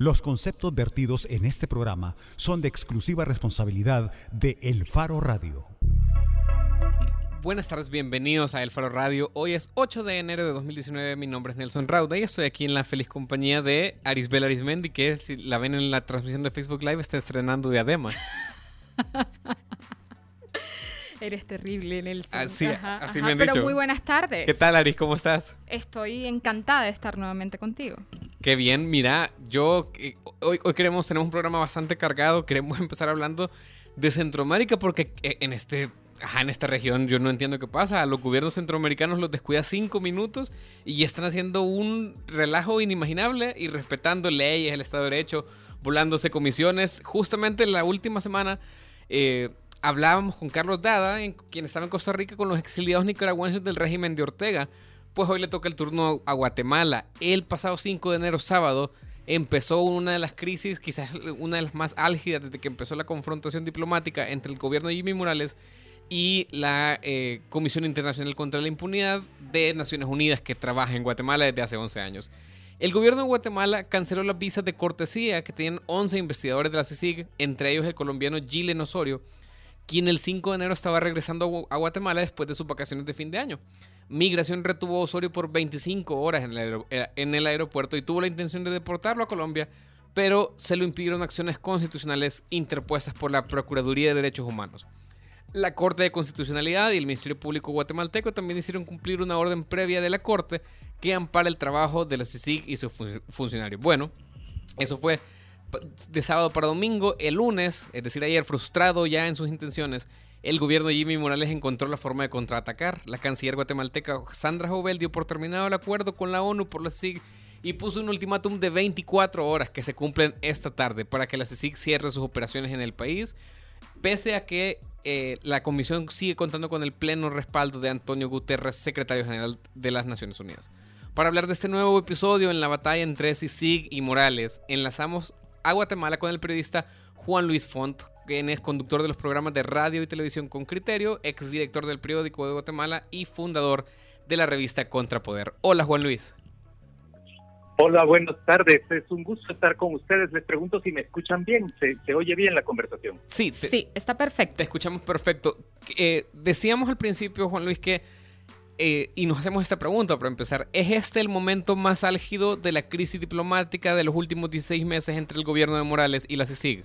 Los conceptos vertidos en este programa son de exclusiva responsabilidad de El Faro Radio. Buenas tardes, bienvenidos a El Faro Radio. Hoy es 8 de enero de 2019. Mi nombre es Nelson Rauda y estoy aquí en la feliz compañía de Arisbel Arismendi, que si la ven en la transmisión de Facebook Live está estrenando Diadema. Eres terrible. Así, Ajá, así ajá. me han Pero dicho. muy buenas tardes. ¿Qué tal, Aris? ¿Cómo estás? Estoy encantada de estar nuevamente contigo. Qué bien, mira, yo eh, hoy, hoy queremos, tenemos un programa bastante cargado, queremos empezar hablando de Centroamérica porque eh, en este, ajá, en esta región yo no entiendo qué pasa, a los gobiernos centroamericanos los descuida cinco minutos y están haciendo un relajo inimaginable y respetando leyes, el Estado de Derecho, volándose comisiones. Justamente la última semana eh, hablábamos con Carlos Dada, en, quien estaba en Costa Rica con los exiliados nicaragüenses del régimen de Ortega. Pues hoy le toca el turno a Guatemala. El pasado 5 de enero, sábado, empezó una de las crisis, quizás una de las más álgidas desde que empezó la confrontación diplomática entre el gobierno de Jimmy Morales y la eh, Comisión Internacional contra la Impunidad de Naciones Unidas que trabaja en Guatemala desde hace 11 años. El gobierno de Guatemala canceló las visas de cortesía que tenían 11 investigadores de la CICIG, entre ellos el colombiano Gilen Osorio, quien el 5 de enero estaba regresando a Guatemala después de sus vacaciones de fin de año. Migración retuvo a Osorio por 25 horas en el, aer eh, en el, aeropuerto y tuvo la intención de deportarlo a Colombia, pero se lo impidieron acciones constitucionales interpuestas por la Procuraduría de Derechos Humanos. La Corte de Constitucionalidad y el Ministerio Público guatemalteco también hicieron cumplir una orden previa de la Corte que ampara el trabajo de la CICIG y sus fun funcionarios. Bueno, eso fue de sábado para domingo. El lunes, es decir, ayer, frustrado ya en sus intenciones, el gobierno de Jimmy Morales encontró la forma de contraatacar. La canciller guatemalteca Sandra Jovel dio por terminado el acuerdo con la ONU por la CICIG y puso un ultimátum de 24 horas que se cumplen esta tarde para que la CICIG cierre sus operaciones en el país, pese a que eh, la comisión sigue contando con el pleno respaldo de Antonio Guterres, secretario general de las Naciones Unidas. Para hablar de este nuevo episodio en la batalla entre CICIG y Morales, enlazamos a Guatemala con el periodista Juan Luis Font, quien es conductor de los programas de radio y televisión con criterio, exdirector del periódico de Guatemala y fundador de la revista Contrapoder. Hola Juan Luis. Hola, buenas tardes. Es un gusto estar con ustedes. Les pregunto si me escuchan bien. ¿Se, se oye bien la conversación? Sí, te, sí, está perfecto. Te escuchamos perfecto. Eh, decíamos al principio, Juan Luis, que, eh, y nos hacemos esta pregunta para empezar, ¿es este el momento más álgido de la crisis diplomática de los últimos 16 meses entre el gobierno de Morales y la CICIG?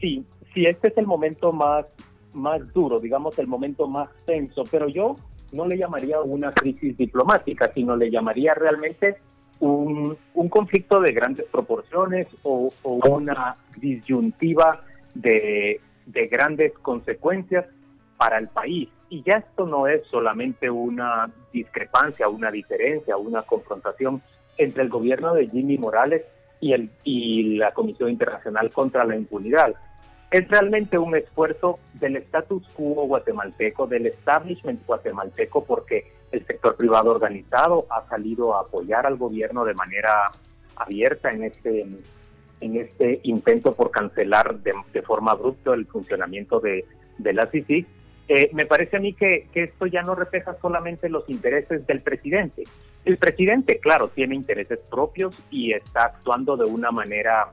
Sí, sí, este es el momento más, más duro, digamos, el momento más tenso, pero yo no le llamaría una crisis diplomática, sino le llamaría realmente un, un conflicto de grandes proporciones o, o una disyuntiva de, de, grandes consecuencias para el país. Y ya esto no es solamente una discrepancia, una diferencia, una confrontación entre el gobierno de Jimmy Morales y, el, y la Comisión Internacional contra la Impunidad, es realmente un esfuerzo del status quo guatemalteco, del establishment guatemalteco, porque el sector privado organizado ha salido a apoyar al gobierno de manera abierta en este, en este intento por cancelar de, de forma abrupta el funcionamiento de, de la CICIG. Eh, me parece a mí que, que esto ya no refleja solamente los intereses del presidente. El presidente, claro, tiene intereses propios y está actuando de una manera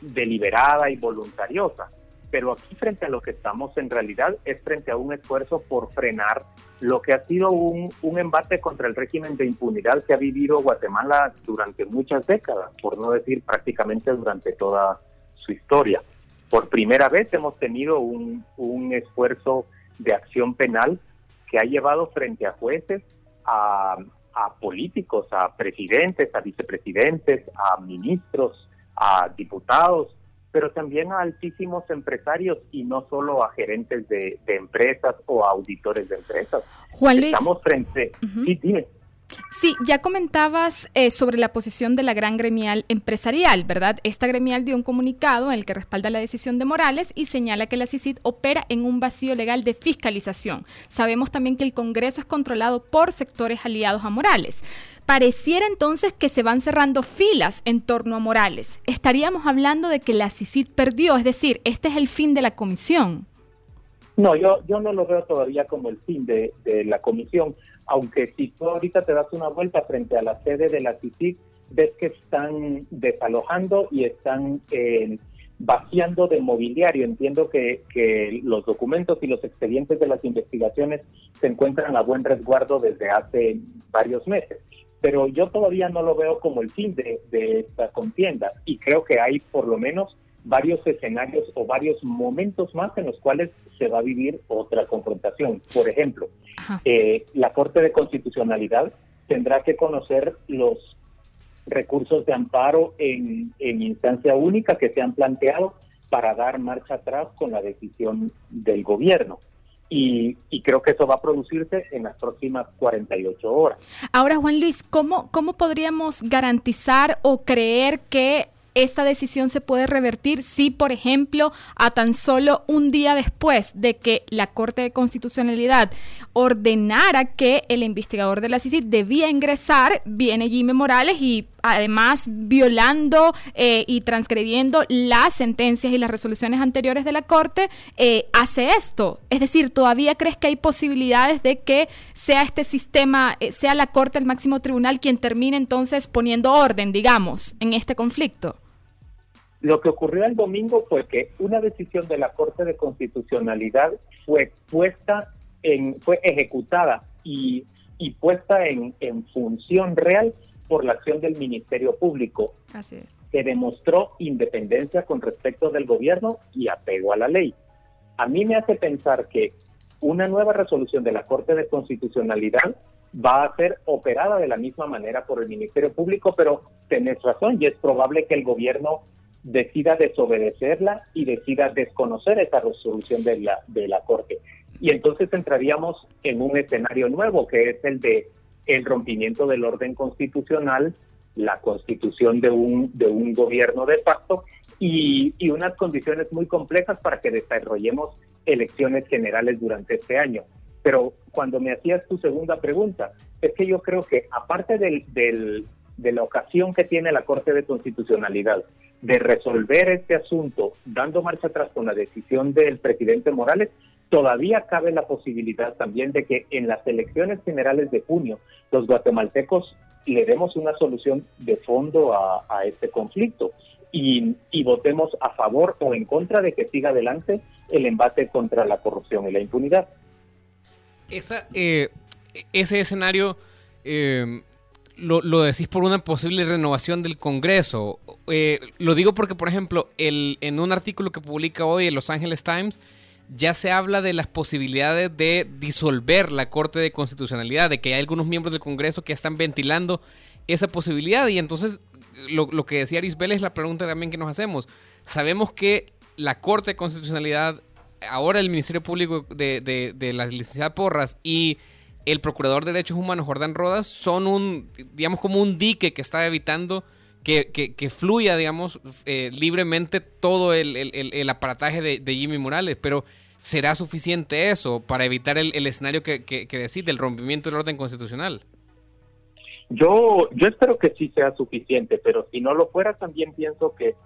deliberada y voluntariosa pero aquí frente a lo que estamos en realidad es frente a un esfuerzo por frenar lo que ha sido un, un, embate contra el régimen de impunidad que ha vivido Guatemala durante muchas décadas, por no decir prácticamente durante toda su historia. Por primera vez hemos tenido un, un esfuerzo de acción penal que ha llevado frente a jueces, a, a políticos, a presidentes, a vicepresidentes, a ministros, a diputados, pero también a altísimos empresarios y no solo a gerentes de, de empresas o a auditores de empresas. Juan Luis. Estamos frente. Uh -huh. Sí, dime. Sí, ya comentabas eh, sobre la posición de la gran gremial empresarial, ¿verdad? Esta gremial dio un comunicado en el que respalda la decisión de Morales y señala que la CICID opera en un vacío legal de fiscalización. Sabemos también que el Congreso es controlado por sectores aliados a Morales. Pareciera entonces que se van cerrando filas en torno a Morales. Estaríamos hablando de que la CICID perdió, es decir, este es el fin de la comisión. No, yo, yo no lo veo todavía como el fin de, la comisión, aunque si tú ahorita te das una vuelta frente a la sede de la CICIG, ves que están desalojando y están eh, vaciando de mobiliario. Entiendo que, los documentos y los expedientes de las investigaciones se encuentran a buen resguardo desde hace varios meses. Pero yo todavía no lo veo como el fin de esta contienda y creo que hay por lo menos varios escenarios o varios momentos más en los cuales se va a vivir otra confrontación. Por ejemplo, eh, la Corte de Constitucionalidad tendrá que conocer los recursos de amparo en, instancia única que se han planteado para dar marcha atrás con la decisión del gobierno. Y, y, creo que eso va a producirse en las próximas 48 horas. Ahora, Juan Luis, ¿cómo, cómo podríamos garantizar o creer que esta decisión se puede revertir si, por ejemplo, a tan solo un día después de que la Corte de Constitucionalidad ordenara que el investigador de la CICI debía ingresar, viene Jimmy Morales y además violando eh, y transgrediendo las sentencias y las resoluciones anteriores de la Corte, eh, hace esto. Es decir, ¿todavía crees que hay posibilidades de que sea este sistema, eh, sea la Corte, el máximo tribunal, quien termine entonces poniendo orden, digamos, en este conflicto? Lo que ocurrió el domingo fue que una decisión de la Corte de Constitucionalidad fue puesta en, fue ejecutada y, y puesta en, en función real por la acción del Ministerio Público, Así es. que demostró independencia con respecto del gobierno y apego a la ley. A mí me hace pensar que una nueva resolución de la Corte de Constitucionalidad va a ser operada de la misma manera por el Ministerio Público, pero tenés razón y es probable que el gobierno decida desobedecerla y decida desconocer esa resolución de la, de la Corte. Y entonces entraríamos en un escenario nuevo, que es el de el rompimiento del orden constitucional, la constitución de un, de un gobierno de facto y, y unas condiciones muy complejas para que desarrollemos elecciones generales durante este año. Pero cuando me hacías tu segunda pregunta, es que yo creo que aparte del, del, de la ocasión que tiene la Corte de Constitucionalidad de resolver este asunto dando marcha atrás con la decisión del presidente Morales, todavía cabe la posibilidad también de que en las elecciones generales de junio los guatemaltecos le demos una solución de fondo a, este conflicto y, votemos a favor o en contra de que siga adelante el embate contra la corrupción y la impunidad. Esa, eh, ese escenario eh, lo, decís por una posible renovación del Congreso. Eh, lo digo porque, por ejemplo, el, en un artículo que publica hoy el Los Angeles Times, ya se habla de las posibilidades de disolver la Corte de Constitucionalidad, de que hay algunos miembros del Congreso que están ventilando esa posibilidad. Y entonces, lo, que decía Arisbel es la pregunta también que nos hacemos. Sabemos que la Corte de Constitucionalidad, ahora el Ministerio Público de, de, de la licenciada Porras y el Procurador de Derechos Humanos, Jordán Rodas, son un, digamos, como un dique que está evitando que, que, fluya, digamos, eh, libremente todo el, el, aparataje de, Jimmy Morales. Pero, ¿será suficiente eso para evitar el, escenario que, que, que del rompimiento del orden constitucional? Yo, yo espero que sí sea suficiente, pero si no lo fuera, también pienso que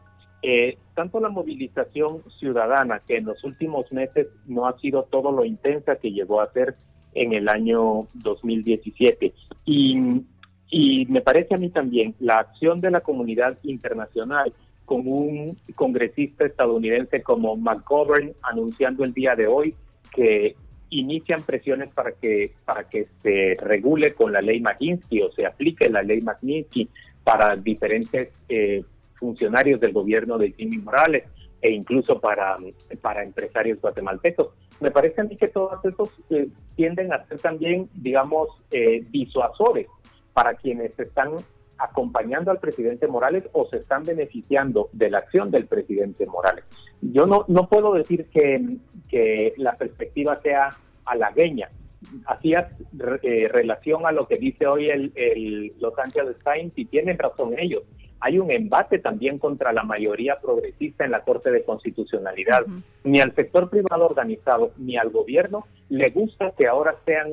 eh, tanto la movilización ciudadana, que en los últimos meses no ha sido todo lo intensa que llegó a ser en el año 2017. Y, y me parece a mí también la acción de la comunidad internacional con un congresista estadounidense como McGovern anunciando el día de hoy que inician presiones para que para que se regule con la ley Magnitsky o se aplique la ley Magnitsky para diferentes eh, funcionarios del gobierno de Jimmy Morales e incluso para, para empresarios guatemaltecos. Me parece a mí que todos esos eh, tienden a ser también, digamos, eh, disuasores para quienes están acompañando al presidente Morales o se están beneficiando de la acción del presidente Morales. Yo no, no puedo decir que, que la perspectiva sea halagueña. Hacías eh, relación a lo que dice hoy el, el Los Angeles Times y tienen razón ellos hay un embate también contra la mayoría progresista en la Corte de Constitucionalidad. Ni al sector privado organizado ni al gobierno le gusta que ahora sean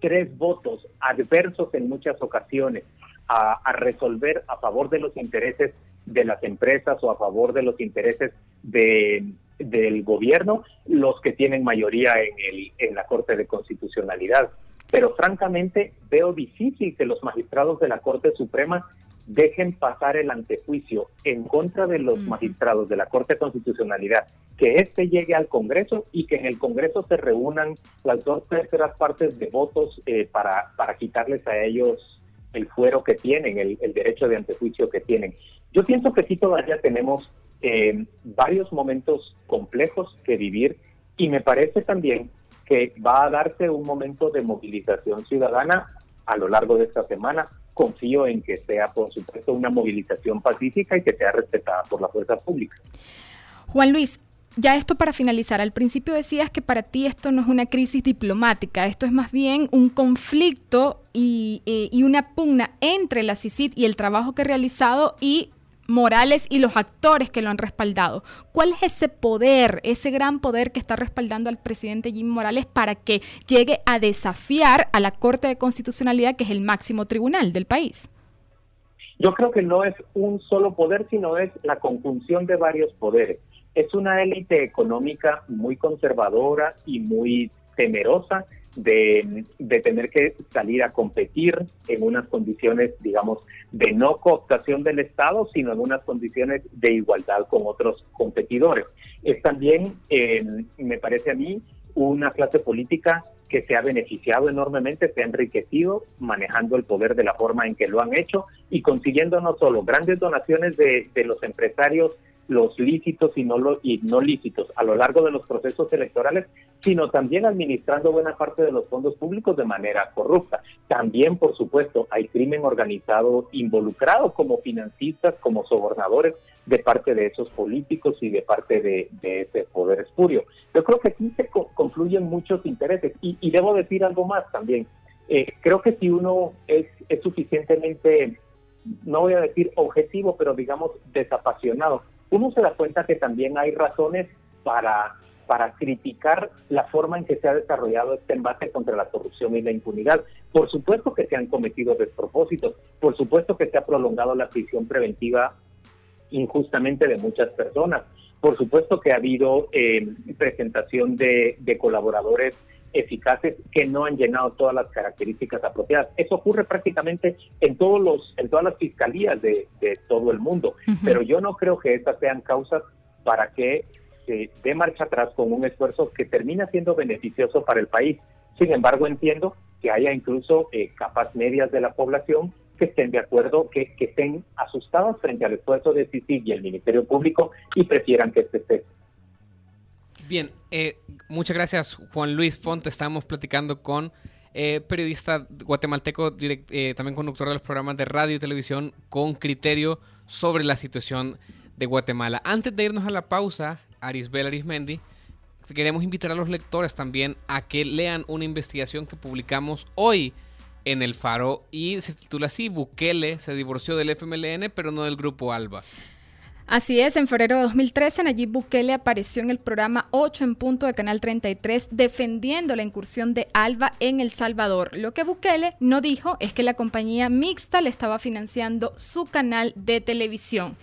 tres votos adversos en muchas ocasiones a, resolver a favor de los intereses de las empresas o a favor de los intereses de, del gobierno los que tienen mayoría en, el, en la Corte de Constitucionalidad. Pero francamente veo difícil que los magistrados de la Corte Suprema dejen pasar el antejuicio en contra de los magistrados de la Corte de Constitucionalidad, que éste llegue al Congreso y que en el Congreso se reúnan las dos terceras partes de votos eh, para, para quitarles a ellos el fuero que tienen, el, derecho de antejuicio que tienen. Yo pienso que sí todavía tenemos eh, varios momentos complejos que vivir y me parece también que va a darse un momento de movilización ciudadana a lo largo de esta semana. Confío en que sea, por supuesto, una movilización pacífica y que sea respetada por la fuerza pública. Juan Luis, ya esto para finalizar, al principio decías que para ti esto no es una crisis diplomática, esto es más bien un conflicto y, y una pugna entre la CICID y el trabajo que ha realizado y Morales y los actores que lo han respaldado. ¿Cuál es ese poder, ese gran poder que está respaldando al presidente Jim Morales para que llegue a desafiar a la Corte de Constitucionalidad, que es el máximo tribunal del país? Yo creo que no es un solo poder, sino es la conjunción de varios poderes. Es una élite económica muy conservadora y muy temerosa de, tener que salir a competir en unas condiciones, digamos, de no cooptación del Estado, sino en unas condiciones de igualdad con otros competidores. Es también, eh, me parece a mí, una clase política que se ha beneficiado enormemente, se ha enriquecido manejando el poder de la forma en que lo han hecho y consiguiendo no solo grandes donaciones de, de los empresarios los lícitos y no, los, y no lícitos a lo largo de los procesos electorales, sino también administrando buena parte de los fondos públicos de manera corrupta. También, por supuesto, hay crimen organizado involucrado como financistas, como sobornadores de parte de esos políticos y de parte de, ese poder espurio. Yo creo que aquí se confluyen muchos intereses y, y debo decir algo más también. Eh, creo que si uno es, es suficientemente, no voy a decir objetivo, pero digamos desapasionado, uno se da cuenta que también hay razones para, para criticar la forma en que se ha desarrollado este embate contra la corrupción y la impunidad. Por supuesto que se han cometido despropósitos, por supuesto que se ha prolongado la prisión preventiva injustamente de muchas personas, por supuesto que ha habido eh, presentación de, de colaboradores eficaces que no han llenado todas las características apropiadas. Eso ocurre prácticamente en todos los, en todas las fiscalías de, todo el mundo. Pero yo no creo que estas sean causas para que se dé marcha atrás con un esfuerzo que termina siendo beneficioso para el país. Sin embargo, entiendo que haya incluso eh, capas medias de la población que estén de acuerdo, que, que estén asustados frente al esfuerzo de CICIG y el Ministerio Público y prefieran que este esté Bien, eh, muchas gracias Juan Luis Font. Estamos platicando con eh, periodista guatemalteco, eh, también conductor de los programas de radio y televisión con criterio sobre la situación de Guatemala. Antes de irnos a la pausa, Arisbel Arismendi, queremos invitar a los lectores también a que lean una investigación que publicamos hoy en El Faro y se titula así, Bukele se divorció del FMLN pero no del grupo ALBA. Así es, en febrero de 2013 Nayib Bukele apareció en el programa 8 en punto de Canal 33 defendiendo la incursión de Alba en El Salvador. Lo que Bukele no dijo es que la compañía mixta le estaba financiando su canal de televisión.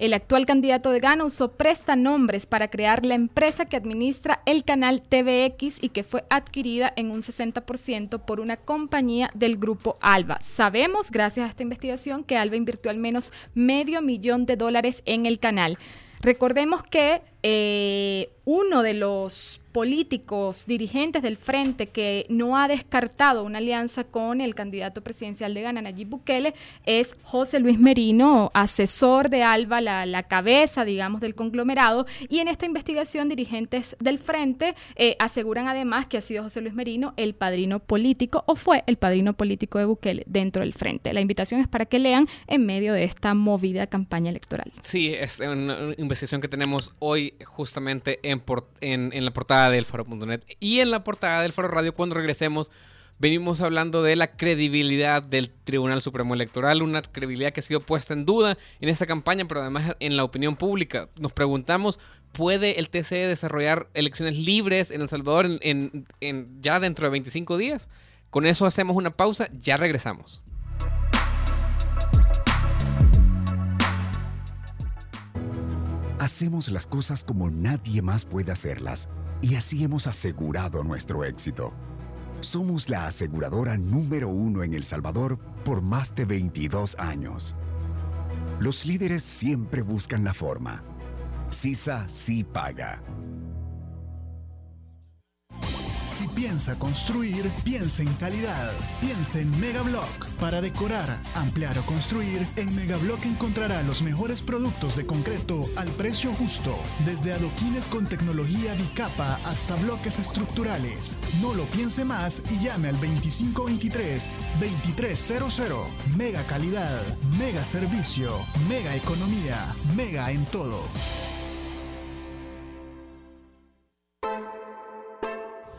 El actual candidato de Gana usó prestanombres para crear la empresa que administra el canal TVX y que fue adquirida en un 60% por una compañía del grupo Alba. Sabemos, gracias a esta investigación, que Alba invirtió al menos medio millón de dólares en el canal. Recordemos que eh, uno de los políticos dirigentes del frente que no ha descartado una alianza con el candidato presidencial de Gana, Nayib Bukele, es José Luis Merino, asesor de Alba, la, cabeza, digamos, del conglomerado. Y en esta investigación, dirigentes del frente eh, aseguran además que ha sido José Luis Merino el padrino político o fue el padrino político de Bukele dentro del frente. La invitación es para que lean en medio de esta movida campaña electoral. Sí, es una investigación que tenemos hoy justamente en, la portada del faro.net. Y en la portada del faro radio, cuando regresemos, venimos hablando de la credibilidad del Tribunal Supremo Electoral, una credibilidad que ha sido puesta en duda en esta campaña, pero además en la opinión pública. Nos preguntamos, ¿puede el TCE desarrollar elecciones libres en El Salvador en, ya dentro de 25 días? Con eso hacemos una pausa, ya regresamos. Hacemos las cosas como nadie más puede hacerlas y así hemos asegurado nuestro éxito. Somos la aseguradora número uno en El Salvador por más de 22 años Los líderes siempre buscan la forma. CISA sí paga. Piensa construir, piensa en calidad. Piensa en Megablock. Para decorar, ampliar o construir, en Megablock encontrará los mejores productos de concreto al precio justo. Desde adoquines con tecnología bicapa hasta bloques estructurales. No lo piense más y llame al 2523-2300. Mega calidad, mega servicio, mega economía, mega en todo.